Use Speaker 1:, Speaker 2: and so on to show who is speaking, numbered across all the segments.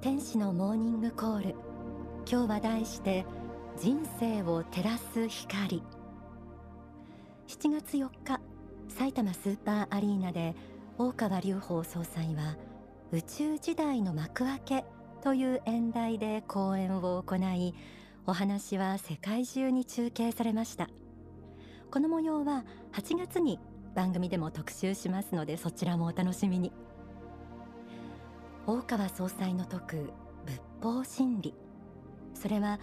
Speaker 1: 天使のモーニングコール。今日は題して人生を照らす光。7月4日埼玉スーパーアリーナで大川隆法総裁は宇宙時代の幕開けという演題で講演を行いお話は世界中に中継されました。この模様は8月に番組でも特集しますのでそちらもお楽しみに。大川総裁の説く仏法真理。それは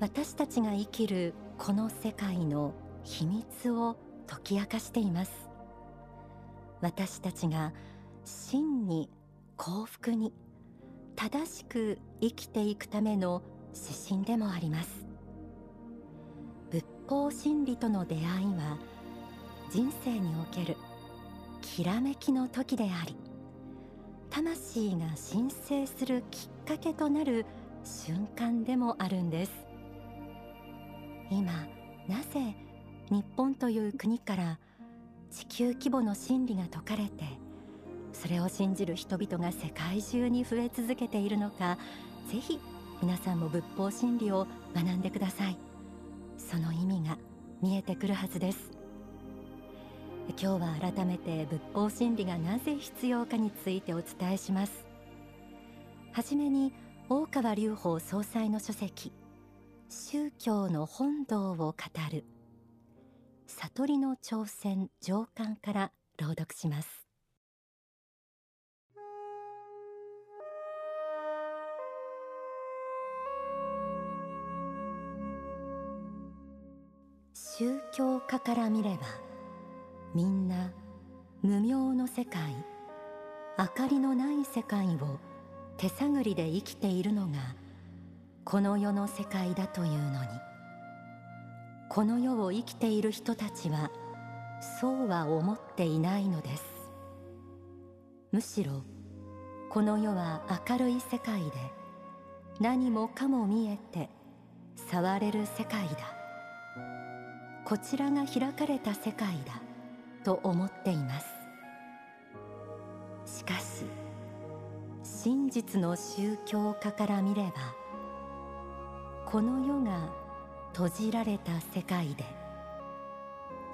Speaker 1: 私たちが生きるこの世界の秘密を解き明かしています。私たちが真に幸福に正しく生きていくための指針でもあります。仏法真理との出会いは人生におけるきらめきの時であり魂が神聖するきっかけとなる瞬間でもあるんです。今なぜ日本という国から地球規模の真理が説かれてそれを信じる人々が世界中に増え続けているのかぜひ皆さんも仏法真理を学んでください。その意味が見えてくるはずです。今日は改めて仏法真理がなぜ必要かについてお伝えします。はじめに大川隆法総裁の書籍宗教の本堂を語る悟りの挑戦上巻から朗読します。宗教家から見ればみんな無明の世界明かりのない世界を手探りで生きているのがこの世の世界だというのに。この世を生きている人たちはそうは思っていないのです。むしろこの世は明るい世界で何もかも見えて触れる世界だ。こちらが開かれた世界だ。と思っています。しかし真実の宗教家から見ればこの世が閉じられた世界で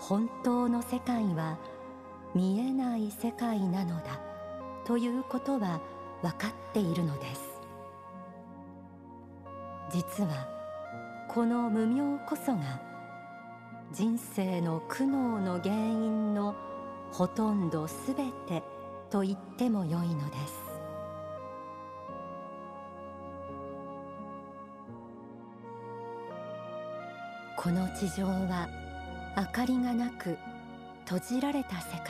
Speaker 1: 本当の世界は見えない世界なのだということは分かっているのです。実はこの無明こそが人生の苦悩の原因のほとんどすべてと言ってもよいのです。この地上は明かりがなく閉じられた世界。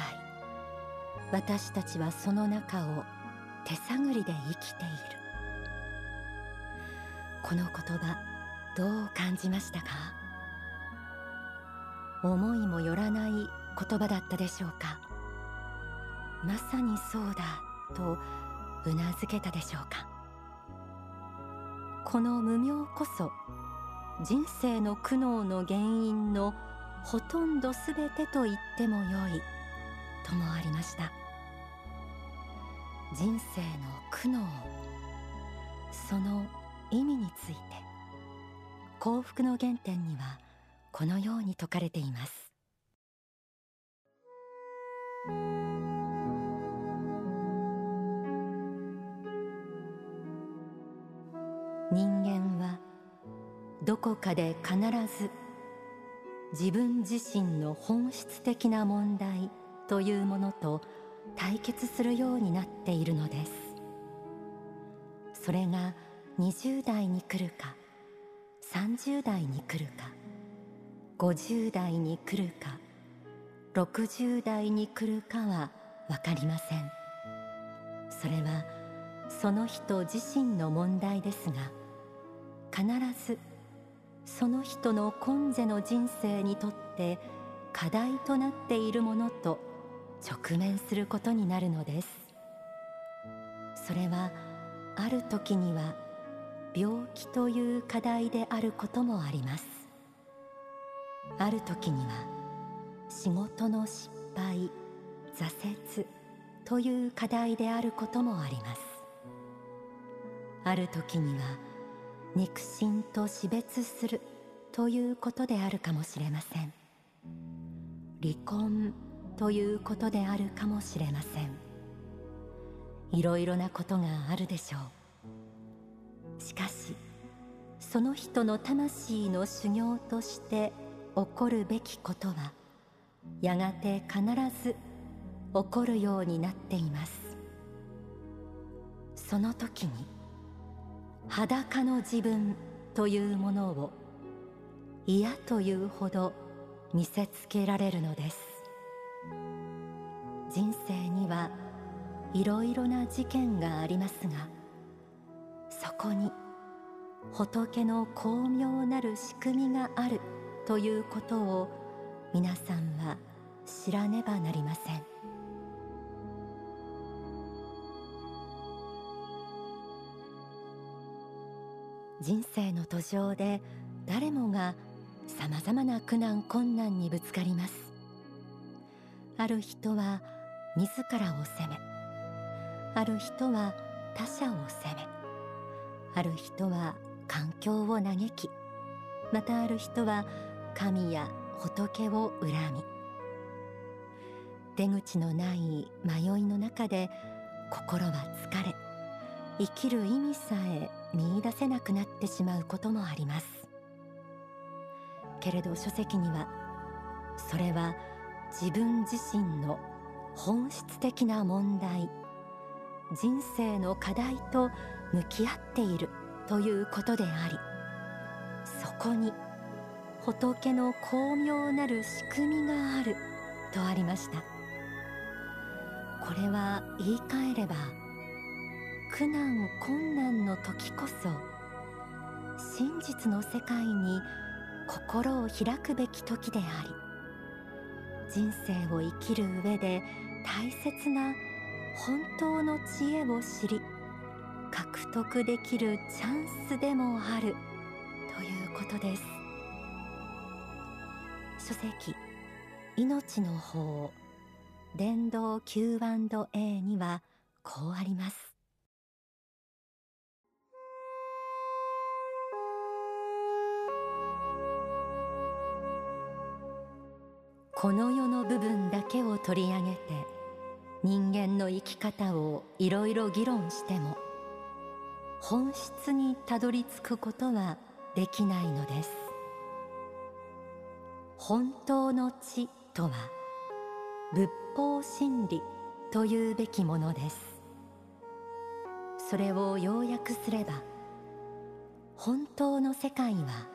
Speaker 1: 私たちはその中を手探りで生きている。この言葉どう感じましたか？思いもよらない言葉だったでしょうか。まさにそうだとうなずけたでしょうか。この無明こそ人生の苦悩の原因のほとんどすべてと言ってもよいともありました。人生の苦悩その意味について幸福の原点にはこのように説かれています。人間はどこかで必ず自分自身の本質的な問題というものと対決するようになっているのです。それが20代に来るか30代に来るか。50代に来るか60代に来るかは分かりません。それはその人自身の問題ですが必ずその人の今世の人生にとって課題となっているものと直面することになるのです。それはある時には病気という課題であることもあります。ある時には仕事の失敗挫折という課題であることもあります。ある時には肉親と死別するということであるかもしれません。離婚ということであるかもしれません。いろいろなことがあるでしょう。しかしその人の魂の修行として起こるべきことはやがて必ず起こるようになっています。その時に裸の自分というものを嫌というほど見せつけられるのです。人生にはいろいろな事件がありますがそこに仏の巧妙なる仕組みがある。ということを皆さんは知らねばなりません。人生の途上で誰もがさまざまな苦難困難にぶつかります。ある人は自らを責めある人は他者を責めある人は環境を嘆きまたある人は神や仏を恨み。出口のない迷いの中で心は疲れ生きる意味さえ見いだせなくなってしまうこともあります。けれど書籍にはそれは自分自身の本質的な問題人生の課題と向き合っているということでありそこに仏の巧妙なる仕組みがあるとありました。これは言い換えれば苦難困難の時こそ真実の世界に心を開くべき時であり人生を生きる上で大切な本当の知恵を知り獲得できるチャンスでもあるということです。書籍命の法伝道 Q&A にはこうあります。この世の部分だけを取り上げて人間の生き方をいろいろ議論しても本質にたどり着くことはできないのです。本当の知とは仏法真理というべきものです。それを要約すれば本当の世界は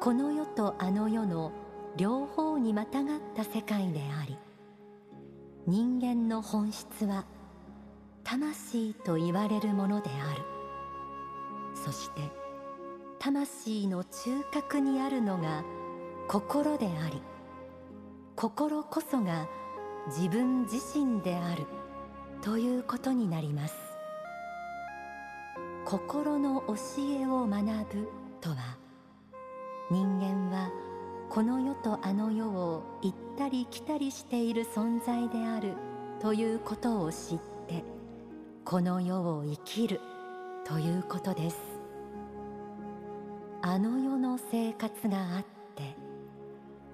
Speaker 1: この世とあの世の両方にまたがった世界であり人間の本質は魂と言われるものである。そして魂の中核にあるのが心であり心こそが自分自身であるということになります。心の教えを学ぶとは人間はこの世とあの世を行ったり来たりしている存在であるということを知ってこの世を生きるということです。あの世の生活があって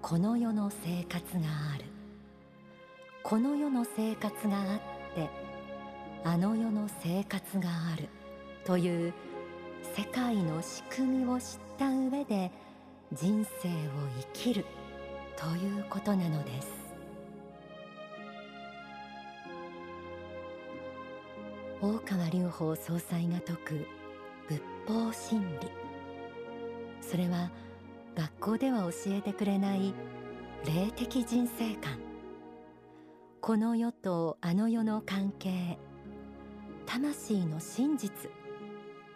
Speaker 1: この世の生活がある。この世の生活があってあの世の生活があるという世界の仕組みを知った上で人生を生きるということなのです。大川隆法総裁が説く仏法真理。それは学校では教えてくれない霊的人生観。この世とあの世の関係魂の真実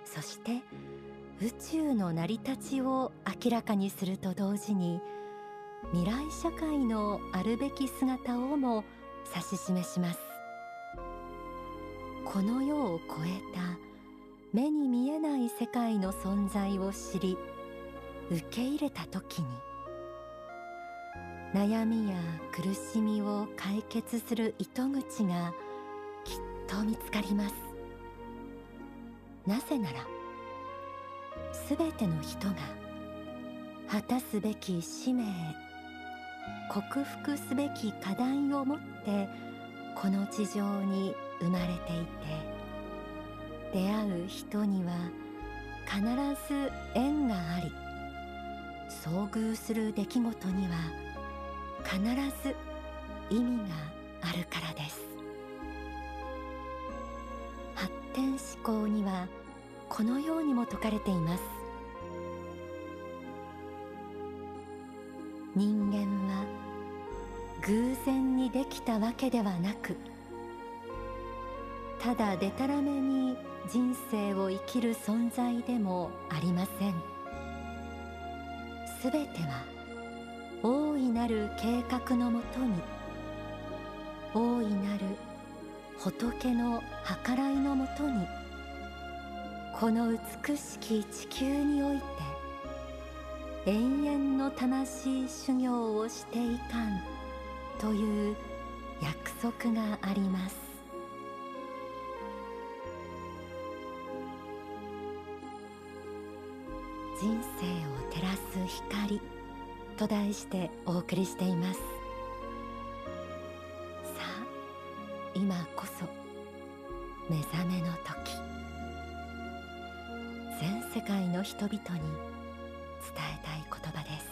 Speaker 1: そして宇宙の成り立ちを明らかにすると同時に未来社会のあるべき姿をも指し示します。この世を超えた目に見えない世界の存在を知り受け入れた時に悩みや苦しみを解決する糸口がきっと見つかります。なぜならすべての人が果たすべき使命克服すべき課題を持ってこの地上に生まれていて出会う人には必ず縁があり遭遇する出来事には必ず意味があるからです。発展思考にはこのようにも説かれています。人間は偶然にできたわけではなくただでたらめに人生を生きる存在でもありません。すべては大いなる計画のもとに大いなる仏の計らいのもとにこの美しき地球において永遠の魂修行をしていかんという約束があります。人生を照らす光と題してお送りしています。さあ今こそ目覚めの時。全世界の人々に伝えたい言葉です。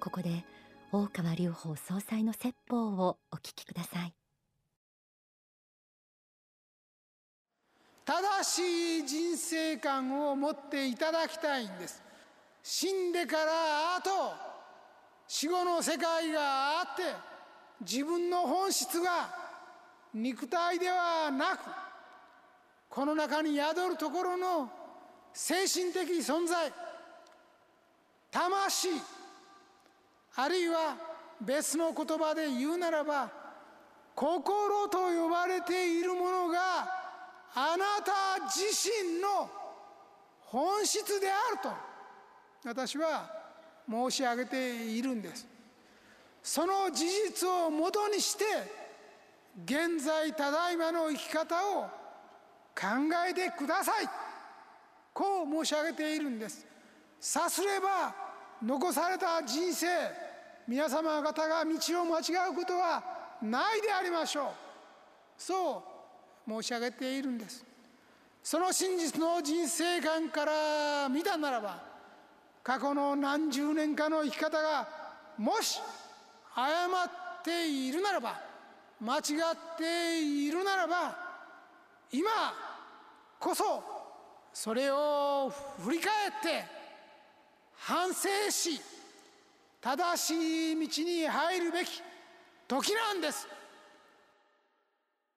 Speaker 1: ここで大川隆法総裁の説法をお聞きください。
Speaker 2: 正しい人生観を持っていただきたいんです。死んでからあと死後の世界があって自分の本質が肉体ではなくこの中に宿るところの精神的存在魂あるいは別の言葉で言うならば心と呼ばれているものがあなた自身の本質であると私は申し上げているんです。その事実をもとにして現在ただいまの生き方を考えてください。こう申し上げているんです。さすれば残された人生皆様方が道を間違うことはないでありましょう。そう申し上げているんです。その真実の人生観から見たならば過去の何十年かの生き方がもし誤っているならば間違っているならば今こそそれを振り返って反省し正しい道に入るべき時なんです。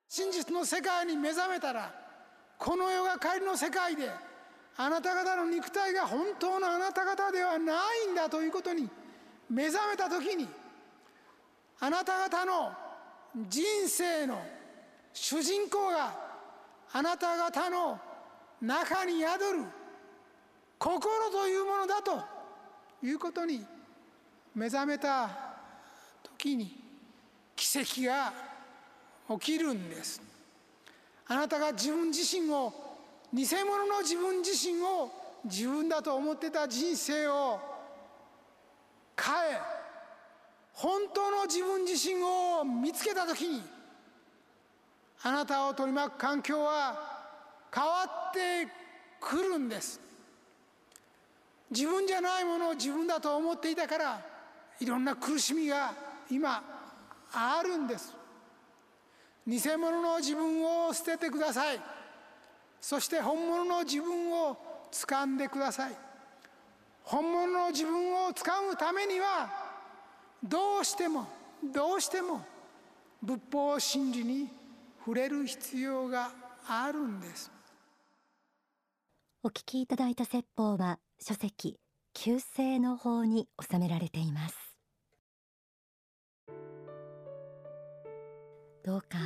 Speaker 2: 真実の世界に目覚めたらこの世が仮の世界であなた方の肉体が本当のあなた方ではないんだということに目覚めた時にあなた方の人生の主人公があなた方の中に宿る心というものだということに目覚めた時に奇跡が起きるんです。あなたが自分自身を偽物の自分自身を自分だと思ってた人生を変え本当の自分自身を見つけた時にあなたを取り巻く環境は変わってくるんです。自分じゃないものを自分だと思っていたからいろんな苦しみが今あるんです。偽物の自分を捨ててください。そして本物の自分を掴んでください。本物の自分を掴むためにはどうしてもどうしても仏法真理に触れる必要があるんです。
Speaker 1: お聞きいただいた説法は書籍旧世の法に収められています。どうか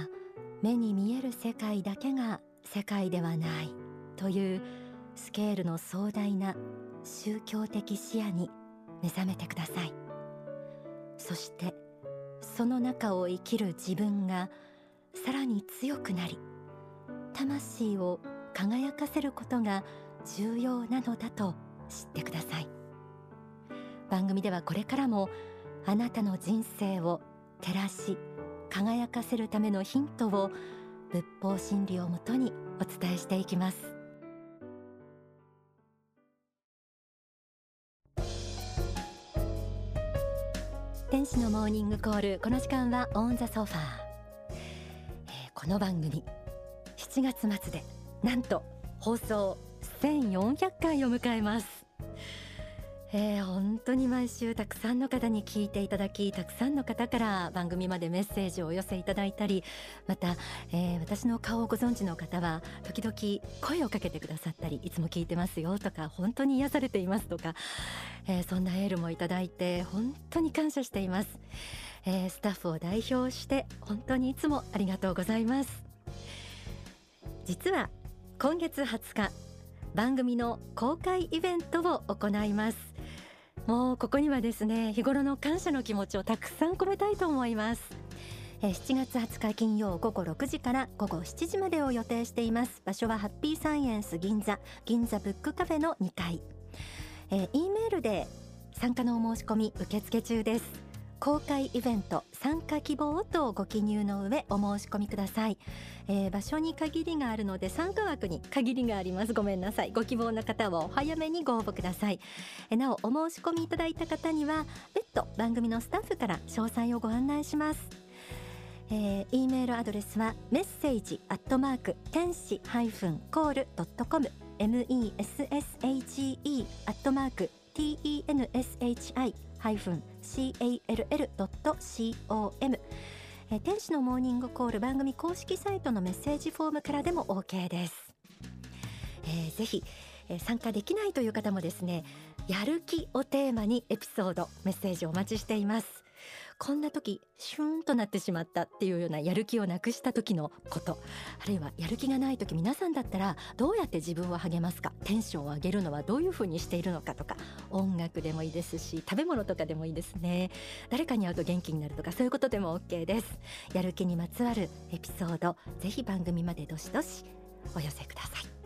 Speaker 1: 目に見える世界だけが世界ではないというスケールの壮大な宗教的視野に目覚めてください。そしてその中を生きる自分がさらに強くなり魂を輝かせることが重要なのだと知ってください。番組ではこれからもあなたの人生を照らし輝かせるためのヒントを仏法真理をもとにお伝えしていきます。天使のモーニングコールこの時間はオンザソファー、えー、この番組7月末でなんと放送1400回を迎えます。えー、本当に毎週たくさんの方に聞いていただきたくさんの方から番組までメッセージをお寄せいただいたりまた、えー、私の顔をご存知の方は時々声をかけてくださったりいつも聞いてますよとか本当に癒されていますとか、えー、そんなエールもいただいて本当に感謝しています、えー、スタッフを代表して本当にいつもありがとうございます。実は今月20日番組の公開イベントを行います。もうここにはですね日頃の感謝の気持ちをたくさん込めたいと思います。7月20日金曜午後6時から午後7時までを予定しています。場所はハッピーサイエンス銀座銀座ブックカフェの2階。えー、E メールで参加のお申し込み受付中です。公開イベント参加希望とご記入の上お申し込みください、えー、場所に限りがあるので参加枠に限りがあります。ごめんなさい。ご希望の方はお早めにご応募ください、えー、なおお申し込みいただいた方には別途番組のスタッフから詳細をご案内します。えー、E メールアドレスはメッセージアットマーク天使ハイフンコールドットコム message アットマーク tenshi ハイフン call.com 天使のモーニングコール番組公式サイトのメッセージフォームからでも OK です、えー、ぜひ、えー、参加できないという方もですねやる気をテーマにエピソードメッセージお待ちしています。こんな時シューンとなってしまったっていうようなやる気をなくした時のこと。あるいはやる気がない時皆さんだったらどうやって自分を励ますか？テンションを上げるのはどういうふうにしているのかとか。音楽でもいいですし食べ物とかでもいいですね。誰かに会うと元気になるとかそういうことでも OK です。やる気にまつわるエピソードぜひ番組までどしどしお寄せください。